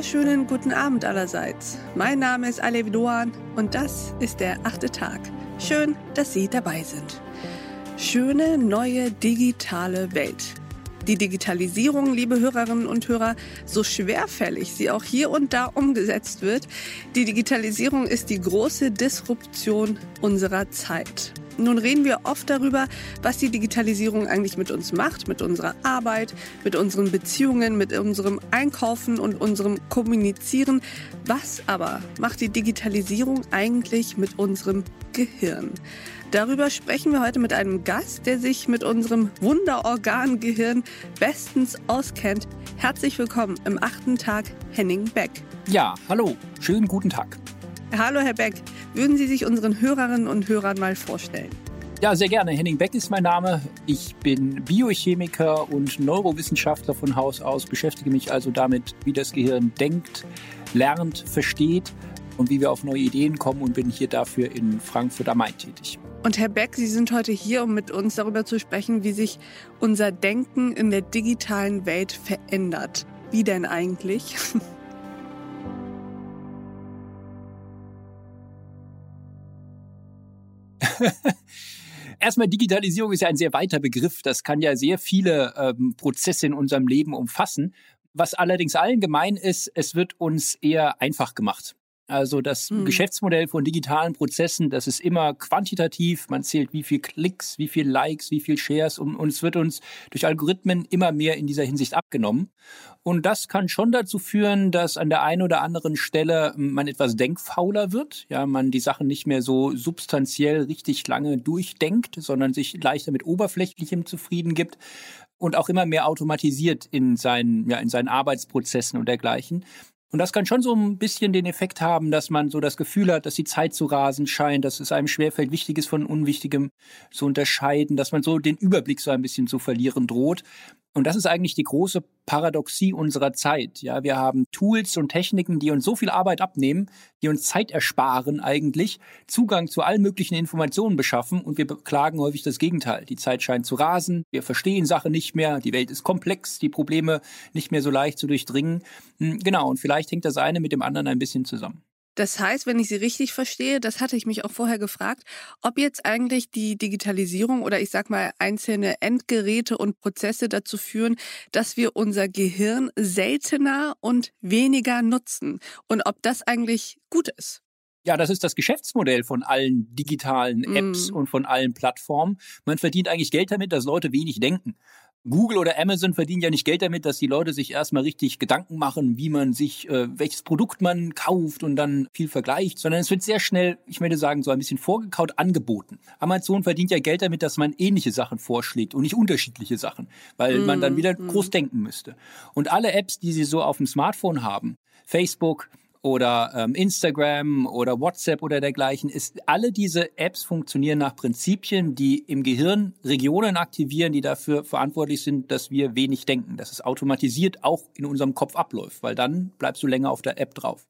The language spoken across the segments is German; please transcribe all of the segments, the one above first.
wunderschönen guten Abend allerseits. Mein Name ist Alev Doan und das ist der achte Tag. Schön, dass Sie dabei sind. Schöne neue digitale Welt. Die Digitalisierung, liebe Hörerinnen und Hörer, so schwerfällig sie auch hier und da umgesetzt wird, die Digitalisierung ist die große Disruption unserer Zeit. Nun reden wir oft darüber, was die Digitalisierung eigentlich mit uns macht, mit unserer Arbeit, mit unseren Beziehungen, mit unserem Einkaufen und unserem Kommunizieren. Was aber macht die Digitalisierung eigentlich mit unserem Gehirn? Darüber sprechen wir heute mit einem Gast, der sich mit unserem Wunderorgan Gehirn bestens auskennt. Herzlich willkommen im achten Tag Henning Beck. Ja, hallo, schönen guten Tag. Hallo Herr Beck, würden Sie sich unseren Hörerinnen und Hörern mal vorstellen? Ja, sehr gerne. Henning Beck ist mein Name. Ich bin Biochemiker und Neurowissenschaftler von Haus aus, beschäftige mich also damit, wie das Gehirn denkt, lernt, versteht und wie wir auf neue Ideen kommen und bin hier dafür in Frankfurt am Main tätig. Und Herr Beck, Sie sind heute hier, um mit uns darüber zu sprechen, wie sich unser Denken in der digitalen Welt verändert. Wie denn eigentlich? Erstmal Digitalisierung ist ja ein sehr weiter Begriff. Das kann ja sehr viele ähm, Prozesse in unserem Leben umfassen. Was allerdings allen gemein ist, es wird uns eher einfach gemacht. Also das mhm. Geschäftsmodell von digitalen Prozessen, das ist immer quantitativ. Man zählt, wie viel Klicks, wie viel Likes, wie viel Shares und, und es wird uns durch Algorithmen immer mehr in dieser Hinsicht abgenommen. Und das kann schon dazu führen, dass an der einen oder anderen Stelle man etwas denkfauler wird. Ja, man die Sachen nicht mehr so substanziell richtig lange durchdenkt, sondern sich leichter mit Oberflächlichem zufrieden gibt und auch immer mehr automatisiert in seinen, ja, in seinen Arbeitsprozessen und dergleichen. Und das kann schon so ein bisschen den Effekt haben, dass man so das Gefühl hat, dass die Zeit zu rasen scheint, dass es einem schwerfällt, Wichtiges von Unwichtigem zu unterscheiden, dass man so den Überblick so ein bisschen zu verlieren droht. Und das ist eigentlich die große Paradoxie unserer Zeit. Ja, wir haben Tools und Techniken, die uns so viel Arbeit abnehmen, die uns Zeit ersparen eigentlich, Zugang zu allen möglichen Informationen beschaffen und wir beklagen häufig das Gegenteil. Die Zeit scheint zu rasen, wir verstehen Sachen nicht mehr, die Welt ist komplex, die Probleme nicht mehr so leicht zu durchdringen. Hm, genau, und vielleicht hängt das eine mit dem anderen ein bisschen zusammen. Das heißt, wenn ich Sie richtig verstehe, das hatte ich mich auch vorher gefragt, ob jetzt eigentlich die Digitalisierung oder ich sag mal einzelne Endgeräte und Prozesse dazu führen, dass wir unser Gehirn seltener und weniger nutzen und ob das eigentlich gut ist. Ja, das ist das Geschäftsmodell von allen digitalen Apps mm. und von allen Plattformen. Man verdient eigentlich Geld damit, dass Leute wenig denken. Google oder Amazon verdienen ja nicht Geld damit, dass die Leute sich erstmal richtig Gedanken machen, wie man sich, äh, welches Produkt man kauft und dann viel vergleicht, sondern es wird sehr schnell, ich möchte sagen, so ein bisschen vorgekaut angeboten. Amazon verdient ja Geld damit, dass man ähnliche Sachen vorschlägt und nicht unterschiedliche Sachen, weil mm, man dann wieder mm. groß denken müsste. Und alle Apps, die sie so auf dem Smartphone haben, Facebook, oder ähm, Instagram oder WhatsApp oder dergleichen, ist alle diese Apps funktionieren nach Prinzipien, die im Gehirn Regionen aktivieren, die dafür verantwortlich sind, dass wir wenig denken, dass es automatisiert auch in unserem Kopf abläuft, weil dann bleibst du länger auf der App drauf.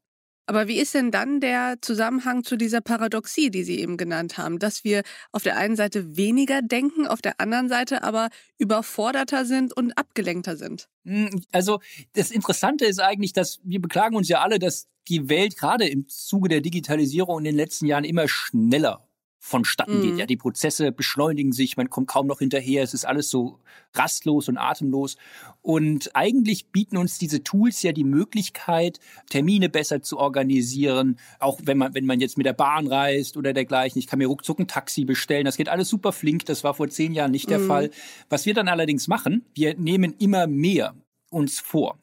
Aber wie ist denn dann der Zusammenhang zu dieser Paradoxie, die Sie eben genannt haben, dass wir auf der einen Seite weniger denken, auf der anderen Seite aber überforderter sind und abgelenkter sind? Hm, also das Interessante ist eigentlich, dass wir beklagen uns ja alle, dass die Welt gerade im Zuge der Digitalisierung in den letzten Jahren immer schneller vonstatten mhm. geht. Ja, die Prozesse beschleunigen sich, man kommt kaum noch hinterher, es ist alles so rastlos und atemlos. Und eigentlich bieten uns diese Tools ja die Möglichkeit, Termine besser zu organisieren, auch wenn man, wenn man jetzt mit der Bahn reist oder dergleichen. Ich kann mir ruckzuck ein Taxi bestellen. Das geht alles super flink. Das war vor zehn Jahren nicht der mhm. Fall. Was wir dann allerdings machen, wir nehmen immer mehr uns vor.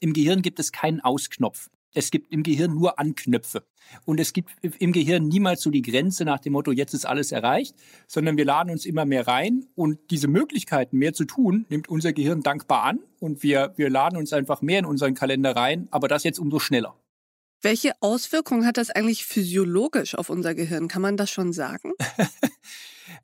Im Gehirn gibt es keinen Ausknopf. Es gibt im Gehirn nur Anknöpfe. Und es gibt im Gehirn niemals so die Grenze nach dem Motto, jetzt ist alles erreicht, sondern wir laden uns immer mehr rein und diese Möglichkeiten, mehr zu tun, nimmt unser Gehirn dankbar an und wir, wir laden uns einfach mehr in unseren Kalender rein, aber das jetzt umso schneller. Welche Auswirkungen hat das eigentlich physiologisch auf unser Gehirn? Kann man das schon sagen?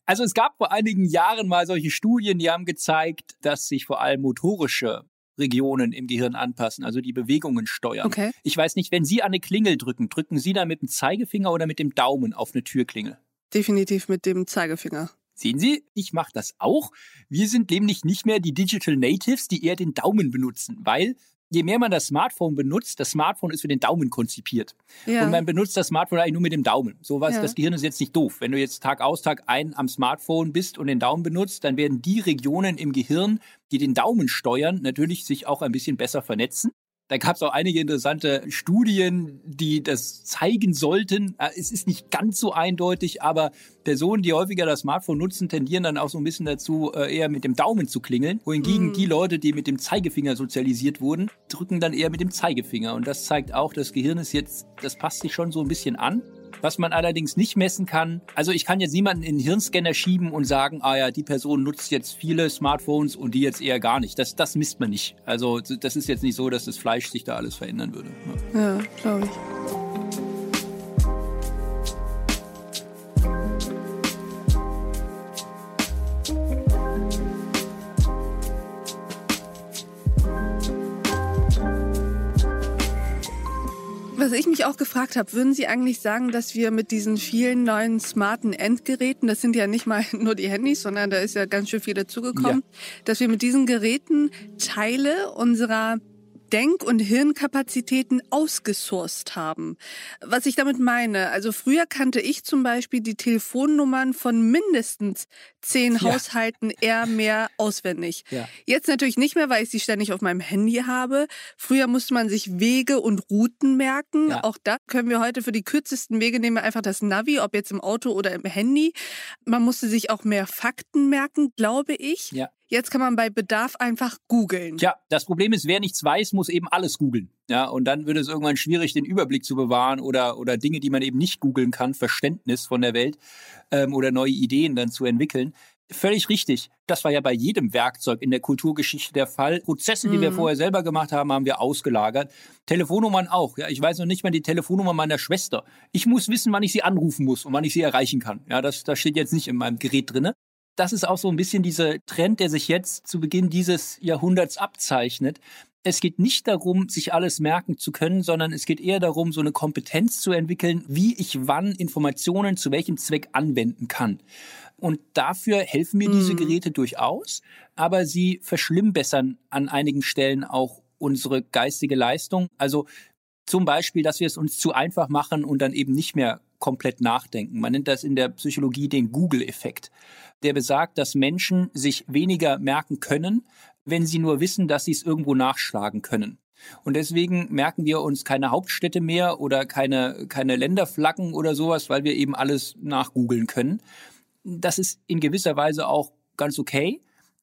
Also es gab vor einigen Jahren mal solche Studien, die haben gezeigt, dass sich vor allem motorische Regionen im Gehirn anpassen, also die Bewegungen steuern. Okay. Ich weiß nicht, wenn Sie an eine Klingel drücken, drücken Sie da mit dem Zeigefinger oder mit dem Daumen auf eine Türklingel? Definitiv mit dem Zeigefinger. Sehen Sie, ich mache das auch. Wir sind nämlich nicht mehr die Digital Natives, die eher den Daumen benutzen, weil je mehr man das Smartphone benutzt, das Smartphone ist für den Daumen konzipiert. Ja. Und man benutzt das Smartphone eigentlich nur mit dem Daumen. So was, ja. das Gehirn ist jetzt nicht doof. Wenn du jetzt Tag aus, Tag ein am Smartphone bist und den Daumen benutzt, dann werden die Regionen im Gehirn, die den Daumen steuern, natürlich sich auch ein bisschen besser vernetzen. Da gab es auch einige interessante Studien, die das zeigen sollten. Äh, es ist nicht ganz so eindeutig, aber Personen, die häufiger das Smartphone nutzen, tendieren dann auch so ein bisschen dazu, äh, eher mit dem Daumen zu klingeln. Wohingegen mm. die Leute, die mit dem Zeigefinger sozialisiert wurden, drücken dann eher mit dem Zeigefinger. Und das zeigt auch, das Gehirn ist jetzt, das passt sich schon so ein bisschen an. Was man allerdings nicht messen kann, also ich kann jetzt niemanden in den Hirnscanner schieben und sagen, ah ja, die Person nutzt jetzt viele Smartphones und die jetzt eher gar nicht. Das, das misst man nicht. Also das ist jetzt nicht so, dass das Fleisch sich da alles verändern würde. Ja, ja glaube ich. Was ich mich auch gefragt habe, würden Sie eigentlich sagen, dass wir mit diesen vielen neuen smarten Endgeräten, das sind ja nicht mal nur die Handys, sondern da ist ja ganz schön viel dazugekommen, ja. dass wir mit diesen Geräten Teile unserer Denk- und Hirnkapazitäten ausgesourced haben. Was ich damit meine, also früher kannte ich zum Beispiel die Telefonnummern von mindestens zehn ja. Haushalten eher mehr auswendig. Ja. Jetzt natürlich nicht mehr, weil ich sie ständig auf meinem Handy habe. Früher musste man sich Wege und Routen merken. Ja. Auch da können wir heute für die kürzesten Wege nehmen wir einfach das Navi, ob jetzt im Auto oder im Handy. Man musste sich auch mehr Fakten merken, glaube ich. Ja. Jetzt kann man bei Bedarf einfach googeln. Ja, das Problem ist, wer nichts weiß, muss eben alles googeln. Ja, und dann wird es irgendwann schwierig, den Überblick zu bewahren oder, oder Dinge, die man eben nicht googeln kann, Verständnis von der Welt ähm, oder neue Ideen dann zu entwickeln. Völlig richtig. Das war ja bei jedem Werkzeug in der Kulturgeschichte der Fall. Prozesse, die mhm. wir vorher selber gemacht haben, haben wir ausgelagert. Telefonnummern auch. Ja, ich weiß noch nicht mal die Telefonnummer meiner Schwester. Ich muss wissen, wann ich sie anrufen muss und wann ich sie erreichen kann. Ja, das, das steht jetzt nicht in meinem Gerät drinne das ist auch so ein bisschen dieser Trend, der sich jetzt zu Beginn dieses Jahrhunderts abzeichnet. Es geht nicht darum, sich alles merken zu können, sondern es geht eher darum, so eine Kompetenz zu entwickeln, wie ich wann Informationen zu welchem Zweck anwenden kann. Und dafür helfen mir diese mhm. Geräte durchaus, aber sie verschlimmbessern an einigen Stellen auch unsere geistige Leistung. Also zum Beispiel, dass wir es uns zu einfach machen und dann eben nicht mehr komplett nachdenken. Man nennt das in der Psychologie den Google-Effekt. Der besagt, dass Menschen sich weniger merken können, wenn sie nur wissen, dass sie es irgendwo nachschlagen können. Und deswegen merken wir uns keine Hauptstädte mehr oder keine, keine Länderflaggen oder sowas, weil wir eben alles nachgoogeln können. Das ist in gewisser Weise auch ganz okay.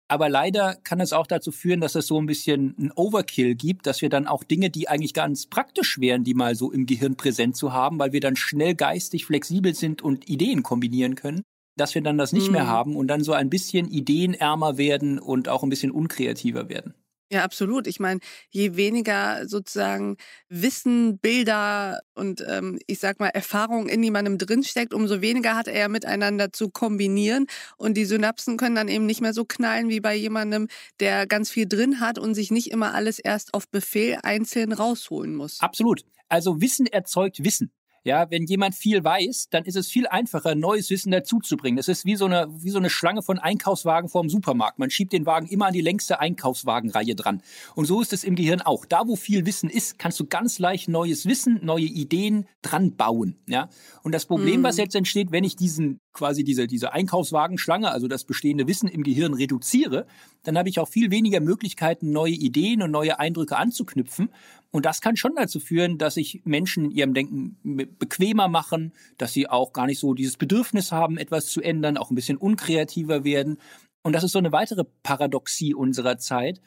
Aber leider kann es auch dazu führen, dass es so ein bisschen ein Overkill gibt, dass wir dann auch Dinge, die eigentlich ganz praktisch wären, die mal so im Gehirn präsent zu haben, weil wir dann schnell geistig flexibel sind und Ideen kombinieren können, dass wir dann das nicht mhm. mehr haben und dann so ein bisschen ideenärmer werden und auch ein bisschen unkreativer werden. Ja, absolut. Ich meine, je weniger sozusagen Wissen, Bilder und ähm, ich sag mal Erfahrung in jemandem drinsteckt, umso weniger hat er miteinander zu kombinieren. Und die Synapsen können dann eben nicht mehr so knallen wie bei jemandem, der ganz viel drin hat und sich nicht immer alles erst auf Befehl einzeln rausholen muss. Absolut. Also Wissen erzeugt Wissen. Ja, wenn jemand viel weiß, dann ist es viel einfacher, neues Wissen dazuzubringen. Es ist wie so eine, wie so eine Schlange von Einkaufswagen vorm Supermarkt. Man schiebt den Wagen immer an die längste Einkaufswagenreihe dran. Und so ist es im Gehirn auch. Da, wo viel Wissen ist, kannst du ganz leicht neues Wissen, neue Ideen dran bauen. Ja, und das Problem, mhm. was jetzt entsteht, wenn ich diesen quasi diese, diese Einkaufswagenschlange, also das bestehende Wissen im Gehirn reduziere, dann habe ich auch viel weniger Möglichkeiten, neue Ideen und neue Eindrücke anzuknüpfen. Und das kann schon dazu führen, dass sich Menschen in ihrem Denken bequemer machen, dass sie auch gar nicht so dieses Bedürfnis haben, etwas zu ändern, auch ein bisschen unkreativer werden. Und das ist so eine weitere Paradoxie unserer Zeit.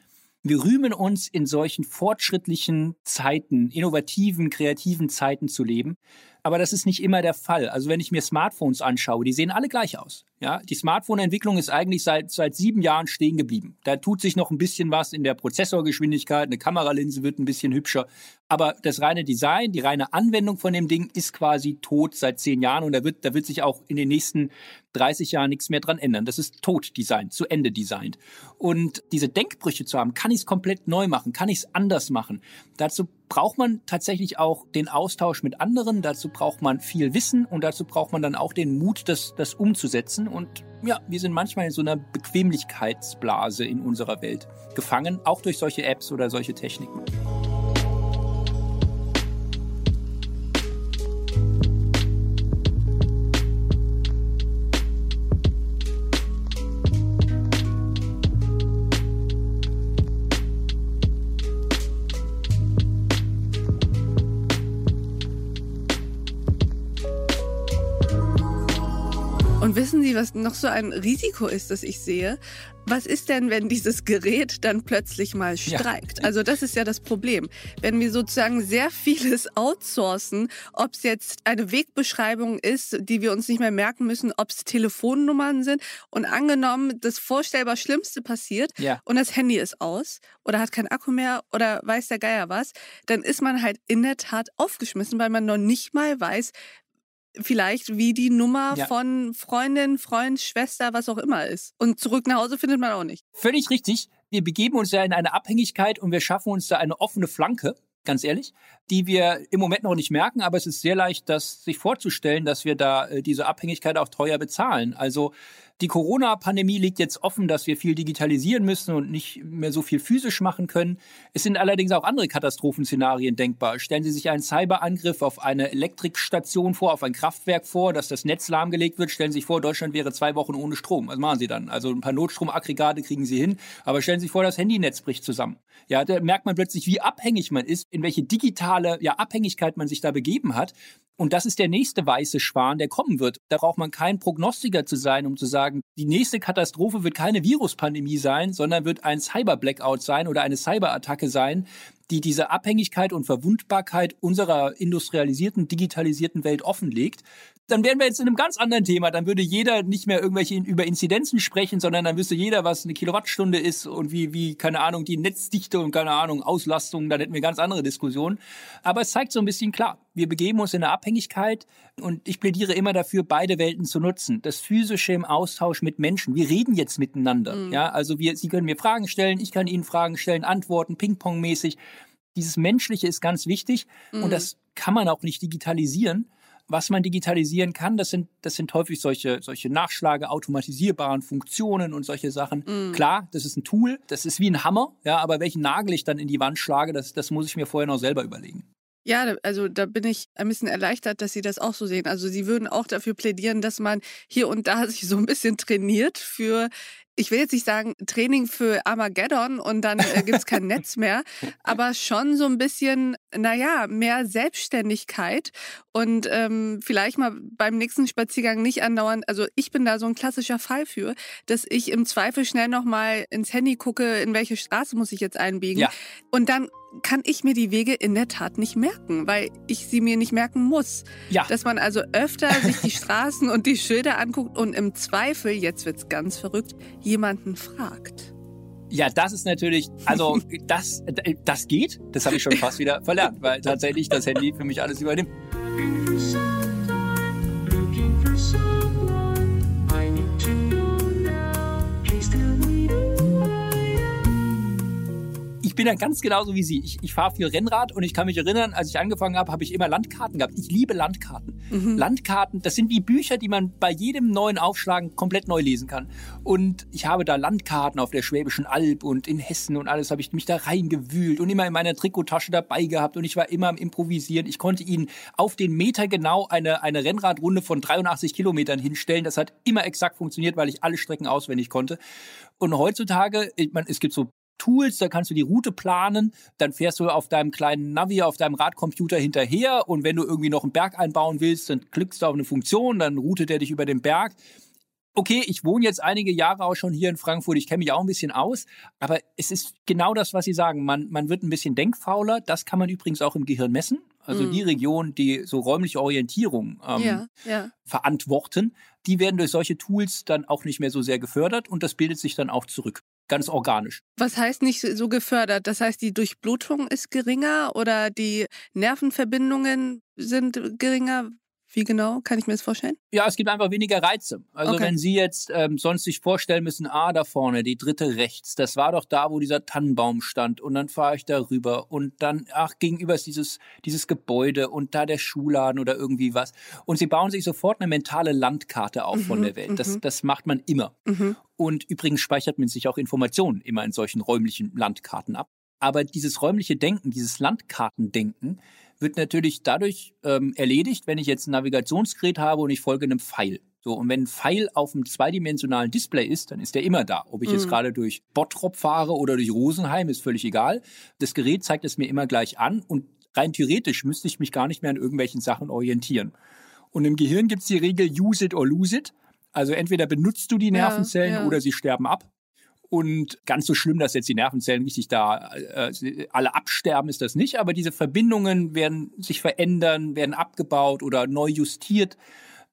Wir rühmen uns in solchen fortschrittlichen Zeiten, innovativen, kreativen Zeiten zu leben. Aber das ist nicht immer der Fall. Also wenn ich mir Smartphones anschaue, die sehen alle gleich aus. Ja, die Smartphone-Entwicklung ist eigentlich seit, seit sieben Jahren stehen geblieben. Da tut sich noch ein bisschen was in der Prozessorgeschwindigkeit, eine Kameralinse wird ein bisschen hübscher. Aber das reine Design, die reine Anwendung von dem Ding ist quasi tot seit zehn Jahren und da wird, da wird sich auch in den nächsten 30 Jahren nichts mehr dran ändern. Das ist tot designt, zu Ende designt. Und diese Denkbrüche zu haben, kann ich es komplett neu machen, kann ich es anders machen. Dazu braucht man tatsächlich auch den Austausch mit anderen, dazu braucht man viel Wissen und dazu braucht man dann auch den Mut, das, das umzusetzen. Und ja, wir sind manchmal in so einer Bequemlichkeitsblase in unserer Welt gefangen, auch durch solche Apps oder solche Techniken. Was noch so ein Risiko ist, das ich sehe? Was ist denn, wenn dieses Gerät dann plötzlich mal streikt? Ja. Also das ist ja das Problem. Wenn wir sozusagen sehr vieles outsourcen, ob es jetzt eine Wegbeschreibung ist, die wir uns nicht mehr merken müssen, ob es Telefonnummern sind und angenommen, das vorstellbar Schlimmste passiert ja. und das Handy ist aus oder hat keinen Akku mehr oder weiß der Geier was, dann ist man halt in der Tat aufgeschmissen, weil man noch nicht mal weiß, vielleicht wie die Nummer ja. von Freundin, Freund, Schwester, was auch immer ist. Und zurück nach Hause findet man auch nicht. Völlig richtig. Wir begeben uns ja in eine Abhängigkeit und wir schaffen uns da eine offene Flanke, ganz ehrlich, die wir im Moment noch nicht merken, aber es ist sehr leicht, das sich vorzustellen, dass wir da äh, diese Abhängigkeit auch teuer bezahlen. Also die Corona-Pandemie liegt jetzt offen, dass wir viel digitalisieren müssen und nicht mehr so viel physisch machen können. Es sind allerdings auch andere Katastrophenszenarien denkbar. Stellen Sie sich einen Cyberangriff auf eine Elektrikstation vor, auf ein Kraftwerk vor, dass das Netz lahmgelegt wird. Stellen Sie sich vor, Deutschland wäre zwei Wochen ohne Strom. Was machen Sie dann? Also ein paar Notstromaggregate kriegen Sie hin, aber stellen Sie sich vor, das Handynetz bricht zusammen. Ja, da merkt man plötzlich, wie abhängig man ist, in welche digitale ja, Abhängigkeit man sich da begeben hat. Und das ist der nächste weiße Schwan, der kommen wird. Da braucht man kein Prognostiker zu sein, um zu sagen, die nächste Katastrophe wird keine Viruspandemie sein, sondern wird ein Cyber-Blackout sein oder eine Cyberattacke sein, die diese Abhängigkeit und Verwundbarkeit unserer industrialisierten, digitalisierten Welt offenlegt dann wären wir jetzt in einem ganz anderen Thema. Dann würde jeder nicht mehr irgendwelche über Inzidenzen sprechen, sondern dann wüsste jeder, was eine Kilowattstunde ist und wie, wie, keine Ahnung, die Netzdichte und keine Ahnung, Auslastung. Dann hätten wir ganz andere Diskussionen. Aber es zeigt so ein bisschen klar, wir begeben uns in eine Abhängigkeit und ich plädiere immer dafür, beide Welten zu nutzen. Das Physische im Austausch mit Menschen. Wir reden jetzt miteinander. Mhm. Ja, also wir, Sie können mir Fragen stellen, ich kann Ihnen Fragen stellen, antworten, Ping-Pong-mäßig. Dieses Menschliche ist ganz wichtig mhm. und das kann man auch nicht digitalisieren was man digitalisieren kann, das sind, das sind häufig solche, solche Nachschlage, automatisierbaren Funktionen und solche Sachen. Mm. Klar, das ist ein Tool, das ist wie ein Hammer, ja, aber welchen Nagel ich dann in die Wand schlage, das, das muss ich mir vorher noch selber überlegen. Ja, also da bin ich ein bisschen erleichtert, dass Sie das auch so sehen. Also Sie würden auch dafür plädieren, dass man hier und da sich so ein bisschen trainiert für ich will jetzt nicht sagen Training für Armageddon und dann äh, gibt es kein Netz mehr, aber schon so ein bisschen, naja, mehr Selbstständigkeit und ähm, vielleicht mal beim nächsten Spaziergang nicht andauernd, also ich bin da so ein klassischer Fall für, dass ich im Zweifel schnell nochmal ins Handy gucke, in welche Straße muss ich jetzt einbiegen ja. und dann kann ich mir die Wege in der Tat nicht merken, weil ich sie mir nicht merken muss. Ja. Dass man also öfter sich die Straßen und die Schilder anguckt und im Zweifel, jetzt wird's ganz verrückt, jemanden fragt. Ja, das ist natürlich, also das, das geht. Das habe ich schon fast wieder verlernt, weil tatsächlich das Handy für mich alles übernimmt. Bin ja ganz genauso wie Sie. Ich, ich fahre viel Rennrad und ich kann mich erinnern, als ich angefangen habe, habe ich immer Landkarten gehabt. Ich liebe Landkarten. Mhm. Landkarten, das sind wie Bücher, die man bei jedem neuen Aufschlagen komplett neu lesen kann. Und ich habe da Landkarten auf der Schwäbischen Alb und in Hessen und alles habe ich mich da reingewühlt und immer in meiner Trikottasche dabei gehabt und ich war immer am Improvisieren. Ich konnte Ihnen auf den Meter genau eine, eine Rennradrunde von 83 Kilometern hinstellen. Das hat immer exakt funktioniert, weil ich alle Strecken auswendig konnte. Und heutzutage, ich meine, es gibt so Tools, da kannst du die Route planen, dann fährst du auf deinem kleinen Navi, auf deinem Radcomputer hinterher und wenn du irgendwie noch einen Berg einbauen willst, dann klickst du auf eine Funktion, dann routet er dich über den Berg. Okay, ich wohne jetzt einige Jahre auch schon hier in Frankfurt, ich kenne mich auch ein bisschen aus, aber es ist genau das, was Sie sagen. Man, man wird ein bisschen denkfauler, das kann man übrigens auch im Gehirn messen. Also mhm. die Regionen, die so räumliche Orientierung ähm, ja, ja. verantworten, die werden durch solche Tools dann auch nicht mehr so sehr gefördert und das bildet sich dann auch zurück ganz organisch. Was heißt nicht so gefördert? Das heißt, die Durchblutung ist geringer oder die Nervenverbindungen sind geringer? Wie genau kann ich mir das vorstellen? Ja, es gibt einfach weniger Reize. Also okay. wenn Sie jetzt ähm, sonst sich vorstellen müssen, ah, da vorne, die dritte rechts, das war doch da, wo dieser Tannenbaum stand und dann fahre ich da rüber und dann, ach, gegenüber ist dieses, dieses Gebäude und da der Schuhladen oder irgendwie was. Und Sie bauen sich sofort eine mentale Landkarte auf mhm, von der Welt. Das, mhm. das macht man immer. Mhm. Und übrigens speichert man sich auch Informationen immer in solchen räumlichen Landkarten ab. Aber dieses räumliche Denken, dieses Landkartendenken, wird natürlich dadurch ähm, erledigt, wenn ich jetzt ein Navigationsgerät habe und ich folge einem Pfeil. So, und wenn ein Pfeil auf einem zweidimensionalen Display ist, dann ist der immer da. Ob ich mhm. jetzt gerade durch Bottrop fahre oder durch Rosenheim, ist völlig egal. Das Gerät zeigt es mir immer gleich an und rein theoretisch müsste ich mich gar nicht mehr an irgendwelchen Sachen orientieren. Und im Gehirn gibt es die Regel use it or lose it. Also entweder benutzt du die Nervenzellen ja, ja. oder sie sterben ab. Und ganz so schlimm, dass jetzt die Nervenzellen richtig da äh, alle absterben, ist das nicht. Aber diese Verbindungen werden sich verändern, werden abgebaut oder neu justiert,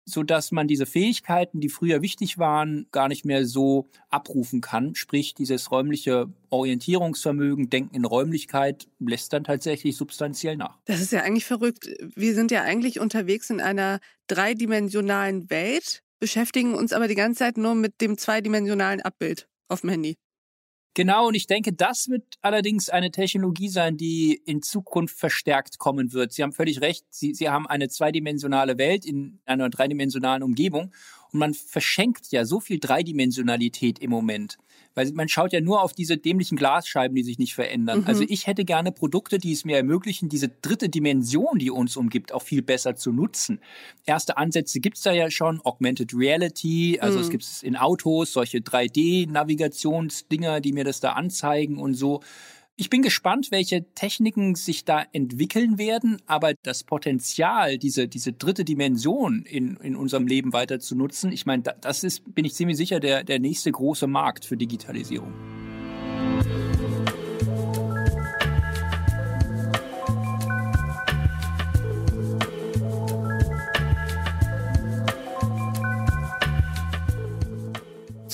sodass man diese Fähigkeiten, die früher wichtig waren, gar nicht mehr so abrufen kann. Sprich, dieses räumliche Orientierungsvermögen, Denken in Räumlichkeit lässt dann tatsächlich substanziell nach. Das ist ja eigentlich verrückt. Wir sind ja eigentlich unterwegs in einer dreidimensionalen Welt, beschäftigen uns aber die ganze Zeit nur mit dem zweidimensionalen Abbild auf dem Handy. Genau, und ich denke, das wird allerdings eine Technologie sein, die in Zukunft verstärkt kommen wird. Sie haben völlig recht. Sie, Sie haben eine zweidimensionale Welt in einer dreidimensionalen Umgebung. Und man verschenkt ja so viel Dreidimensionalität im Moment. Weil man schaut ja nur auf diese dämlichen Glasscheiben, die sich nicht verändern. Mhm. Also ich hätte gerne Produkte, die es mir ermöglichen, diese dritte Dimension, die uns umgibt, auch viel besser zu nutzen. Erste Ansätze gibt es da ja schon, Augmented Reality, also mhm. es gibt es in Autos, solche 3D-Navigationsdinger, die mir das da anzeigen und so. Ich bin gespannt, welche Techniken sich da entwickeln werden, aber das Potenzial, diese, diese dritte Dimension in, in unserem Leben weiter zu nutzen, ich meine, das ist, bin ich ziemlich sicher, der, der nächste große Markt für Digitalisierung.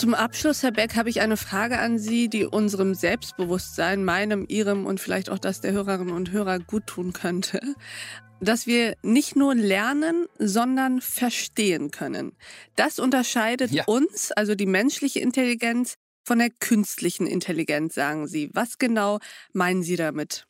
Zum Abschluss, Herr Beck, habe ich eine Frage an Sie, die unserem Selbstbewusstsein, meinem, Ihrem und vielleicht auch das der Hörerinnen und Hörer gut tun könnte. Dass wir nicht nur lernen, sondern verstehen können. Das unterscheidet ja. uns, also die menschliche Intelligenz, von der künstlichen Intelligenz, sagen Sie. Was genau meinen Sie damit?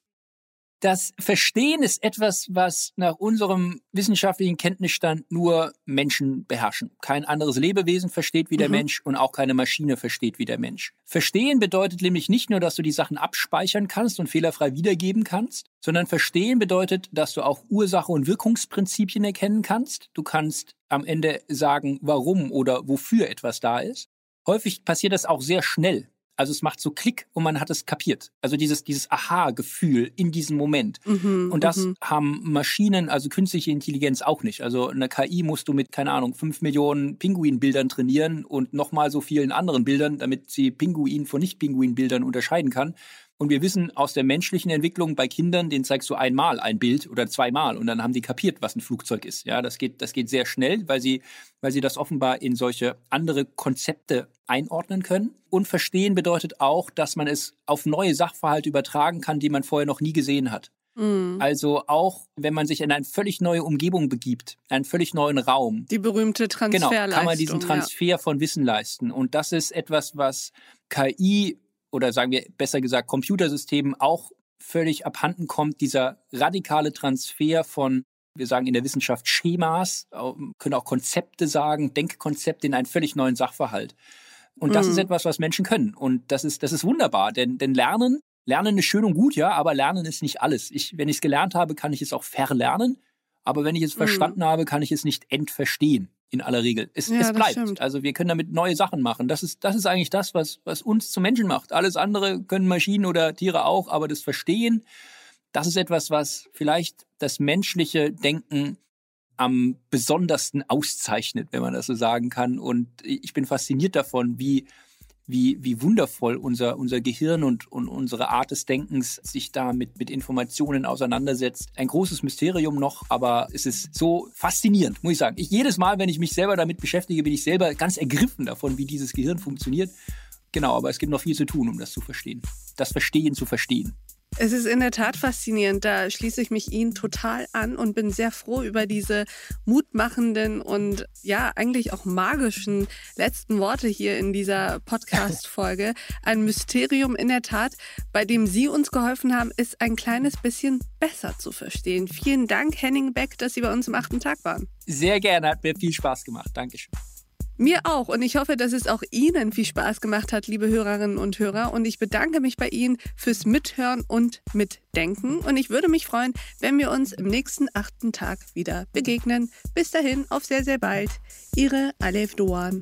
Das Verstehen ist etwas, was nach unserem wissenschaftlichen Kenntnisstand nur Menschen beherrschen. Kein anderes Lebewesen versteht wie der mhm. Mensch und auch keine Maschine versteht wie der Mensch. Verstehen bedeutet nämlich nicht nur, dass du die Sachen abspeichern kannst und fehlerfrei wiedergeben kannst, sondern verstehen bedeutet, dass du auch Ursache und Wirkungsprinzipien erkennen kannst. Du kannst am Ende sagen, warum oder wofür etwas da ist. Häufig passiert das auch sehr schnell. Also es macht so Klick und man hat es kapiert. Also dieses, dieses Aha-Gefühl in diesem Moment. Mhm, und das mhm. haben Maschinen, also künstliche Intelligenz auch nicht. Also eine KI musst du mit, keine Ahnung, fünf Millionen Pinguinbildern trainieren und nochmal so vielen anderen Bildern, damit sie Pinguin von Nicht-Pinguin-Bildern unterscheiden kann. Und wir wissen aus der menschlichen Entwicklung bei Kindern, den zeigst du einmal ein Bild oder zweimal und dann haben die kapiert, was ein Flugzeug ist. Ja, das geht, das geht sehr schnell, weil sie, weil sie das offenbar in solche andere Konzepte einordnen können. Und verstehen bedeutet auch, dass man es auf neue Sachverhalte übertragen kann, die man vorher noch nie gesehen hat. Mhm. Also auch, wenn man sich in eine völlig neue Umgebung begibt, einen völlig neuen Raum. Die berühmte Transferleistung. Genau, kann man diesen Transfer ja. von Wissen leisten. Und das ist etwas, was KI oder sagen wir besser gesagt Computersystemen auch völlig abhanden kommt, dieser radikale Transfer von, wir sagen in der Wissenschaft Schemas, können auch Konzepte sagen, Denkkonzepte in einen völlig neuen Sachverhalt. Und das mhm. ist etwas, was Menschen können. Und das ist, das ist wunderbar, denn, denn Lernen, Lernen ist schön und gut, ja, aber Lernen ist nicht alles. Ich, wenn ich es gelernt habe, kann ich es auch verlernen. Aber wenn ich es mhm. verstanden habe, kann ich es nicht entverstehen in aller Regel. Es, ja, es bleibt. Also wir können damit neue Sachen machen. Das ist, das ist eigentlich das, was, was uns zu Menschen macht. Alles andere können Maschinen oder Tiere auch, aber das Verstehen, das ist etwas, was vielleicht das menschliche Denken am besondersten auszeichnet, wenn man das so sagen kann. Und ich bin fasziniert davon, wie wie, wie wundervoll unser, unser Gehirn und, und unsere Art des Denkens sich da mit, mit Informationen auseinandersetzt. Ein großes Mysterium noch, aber es ist so faszinierend, muss ich sagen. Ich, jedes Mal, wenn ich mich selber damit beschäftige, bin ich selber ganz ergriffen davon, wie dieses Gehirn funktioniert. Genau, aber es gibt noch viel zu tun, um das zu verstehen. Das Verstehen zu verstehen. Es ist in der Tat faszinierend. Da schließe ich mich Ihnen total an und bin sehr froh über diese mutmachenden und ja, eigentlich auch magischen letzten Worte hier in dieser Podcast-Folge. Ein Mysterium in der Tat, bei dem Sie uns geholfen haben, ist ein kleines bisschen besser zu verstehen. Vielen Dank, Henning Beck, dass Sie bei uns im achten Tag waren. Sehr gerne, hat mir viel Spaß gemacht. Dankeschön. Mir auch und ich hoffe, dass es auch Ihnen viel Spaß gemacht hat, liebe Hörerinnen und Hörer. Und ich bedanke mich bei Ihnen fürs Mithören und Mitdenken. Und ich würde mich freuen, wenn wir uns im nächsten achten Tag wieder begegnen. Bis dahin, auf sehr, sehr bald. Ihre Alef Doan.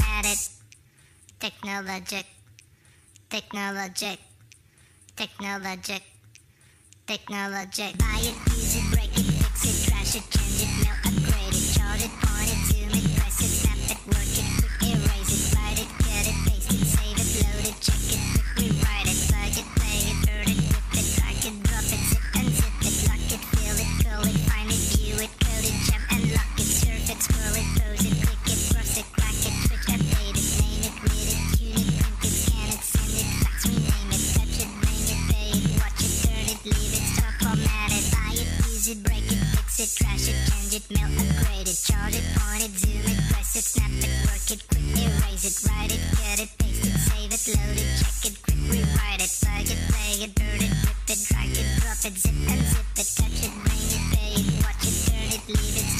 Technologic, technologic, technologic, technologic. Buy it, use it, break it, fix it, trash it, change it, mail, it, trash it, change it, mail, upgrade it, chart it, point it, zoom it, press it, snap it, work it, quick erase it, write it, cut it, paste it, save it, load it, check it, quick rewrite it, plug it, play it, burn it, rip it, drag it, drop it, zip and zip it, touch it, bring it, pay it, watch it, turn it, leave it,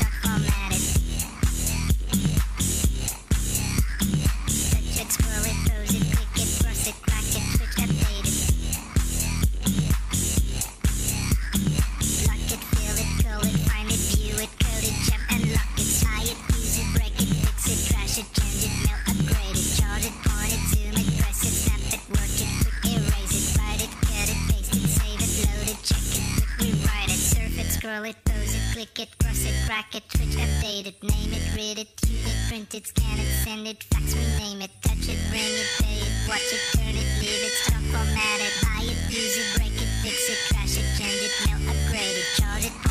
update it, name it, read it, tune it, print it, scan it, send it, fax, rename it, touch it, bring it, pay it, watch it, turn it, leave it, stop, format it, buy it, use it, break it, fix it, trash it, change it, mail, upgrade it, chart it,